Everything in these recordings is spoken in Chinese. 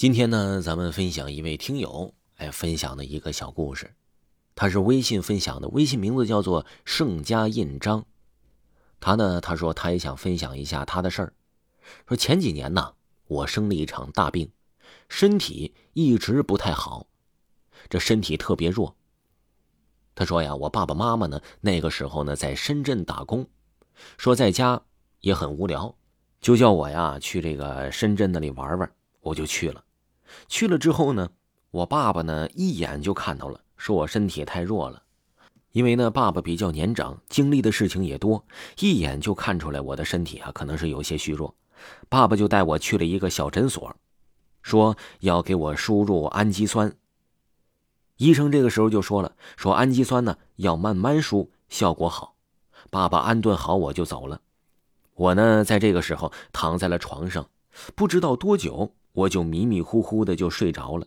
今天呢，咱们分享一位听友哎分享的一个小故事，他是微信分享的，微信名字叫做盛家印章。他呢，他说他也想分享一下他的事儿，说前几年呢，我生了一场大病，身体一直不太好，这身体特别弱。他说呀，我爸爸妈妈呢那个时候呢在深圳打工，说在家也很无聊，就叫我呀去这个深圳那里玩玩，我就去了。去了之后呢，我爸爸呢一眼就看到了，说我身体太弱了。因为呢，爸爸比较年长，经历的事情也多，一眼就看出来我的身体啊可能是有些虚弱。爸爸就带我去了一个小诊所，说要给我输入氨基酸。医生这个时候就说了，说氨基酸呢要慢慢输，效果好。爸爸安顿好我就走了。我呢在这个时候躺在了床上，不知道多久。我就迷迷糊糊的就睡着了，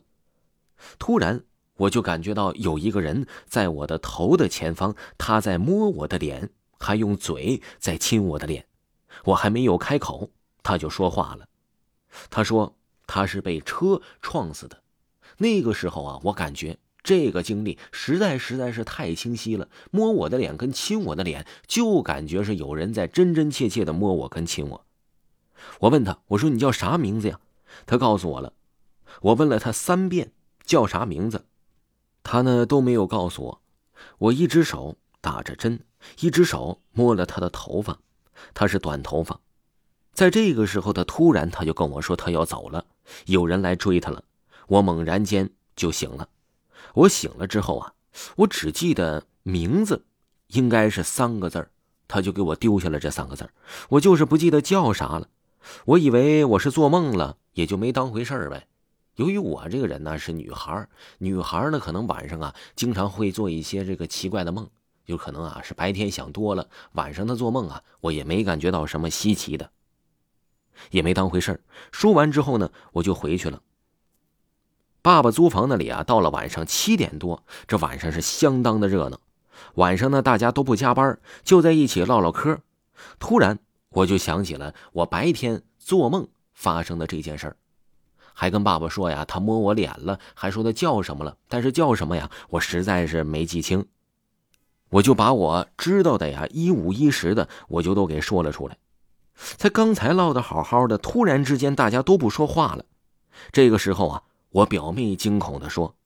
突然我就感觉到有一个人在我的头的前方，他在摸我的脸，还用嘴在亲我的脸。我还没有开口，他就说话了。他说他是被车撞死的。那个时候啊，我感觉这个经历实在实在是太清晰了。摸我的脸跟亲我的脸，就感觉是有人在真真切切的摸我跟亲我。我问他，我说你叫啥名字呀？他告诉我了，我问了他三遍叫啥名字，他呢都没有告诉我。我一只手打着针，一只手摸了他的头发，他是短头发。在这个时候，他突然他就跟我说他要走了，有人来追他了。我猛然间就醒了。我醒了之后啊，我只记得名字应该是三个字他就给我丢下了这三个字我就是不记得叫啥了。我以为我是做梦了。也就没当回事儿呗。由于我这个人呢是女孩女孩呢可能晚上啊经常会做一些这个奇怪的梦，有可能啊是白天想多了，晚上她做梦啊，我也没感觉到什么稀奇的，也没当回事儿。说完之后呢，我就回去了。爸爸租房那里啊，到了晚上七点多，这晚上是相当的热闹。晚上呢，大家都不加班，就在一起唠唠嗑。突然，我就想起了我白天做梦。发生的这件事儿，还跟爸爸说呀，他摸我脸了，还说他叫什么了，但是叫什么呀，我实在是没记清。我就把我知道的呀，一五一十的，我就都给说了出来。才刚才唠的好好的，突然之间大家都不说话了。这个时候啊，我表妹惊恐的说：“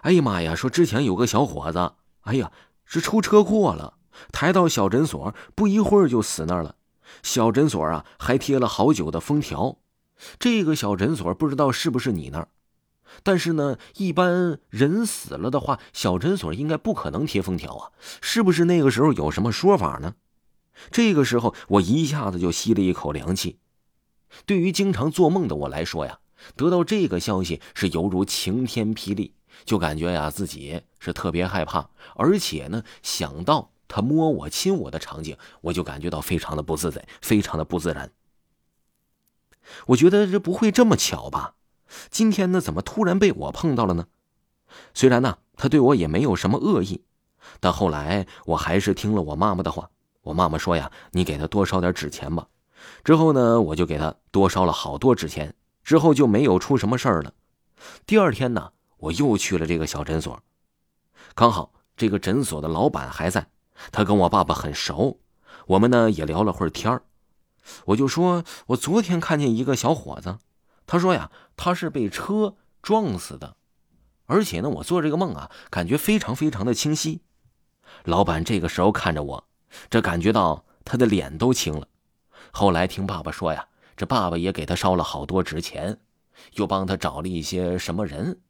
哎呀妈呀，说之前有个小伙子，哎呀，是出车祸了，抬到小诊所，不一会儿就死那儿了。小诊所啊，还贴了好久的封条。”这个小诊所不知道是不是你那儿，但是呢，一般人死了的话，小诊所应该不可能贴封条啊，是不是那个时候有什么说法呢？这个时候我一下子就吸了一口凉气。对于经常做梦的我来说呀，得到这个消息是犹如晴天霹雳，就感觉呀自己是特别害怕，而且呢，想到他摸我亲我的场景，我就感觉到非常的不自在，非常的不自然。我觉得这不会这么巧吧？今天呢，怎么突然被我碰到了呢？虽然呢，他对我也没有什么恶意，但后来我还是听了我妈妈的话。我妈妈说呀：“你给他多烧点纸钱吧。”之后呢，我就给他多烧了好多纸钱。之后就没有出什么事儿了。第二天呢，我又去了这个小诊所，刚好这个诊所的老板还在，他跟我爸爸很熟，我们呢也聊了会儿天儿。我就说，我昨天看见一个小伙子，他说呀，他是被车撞死的，而且呢，我做这个梦啊，感觉非常非常的清晰。老板这个时候看着我，这感觉到他的脸都青了。后来听爸爸说呀，这爸爸也给他烧了好多纸钱，又帮他找了一些什么人，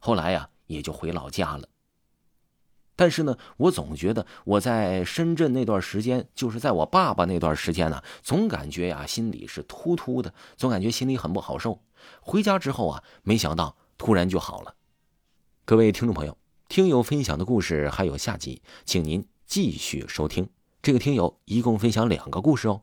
后来呀，也就回老家了。但是呢，我总觉得我在深圳那段时间，就是在我爸爸那段时间呢，总感觉呀心里是突突的，总感觉心里很不好受。回家之后啊，没想到突然就好了。各位听众朋友，听友分享的故事还有下集，请您继续收听。这个听友一共分享两个故事哦。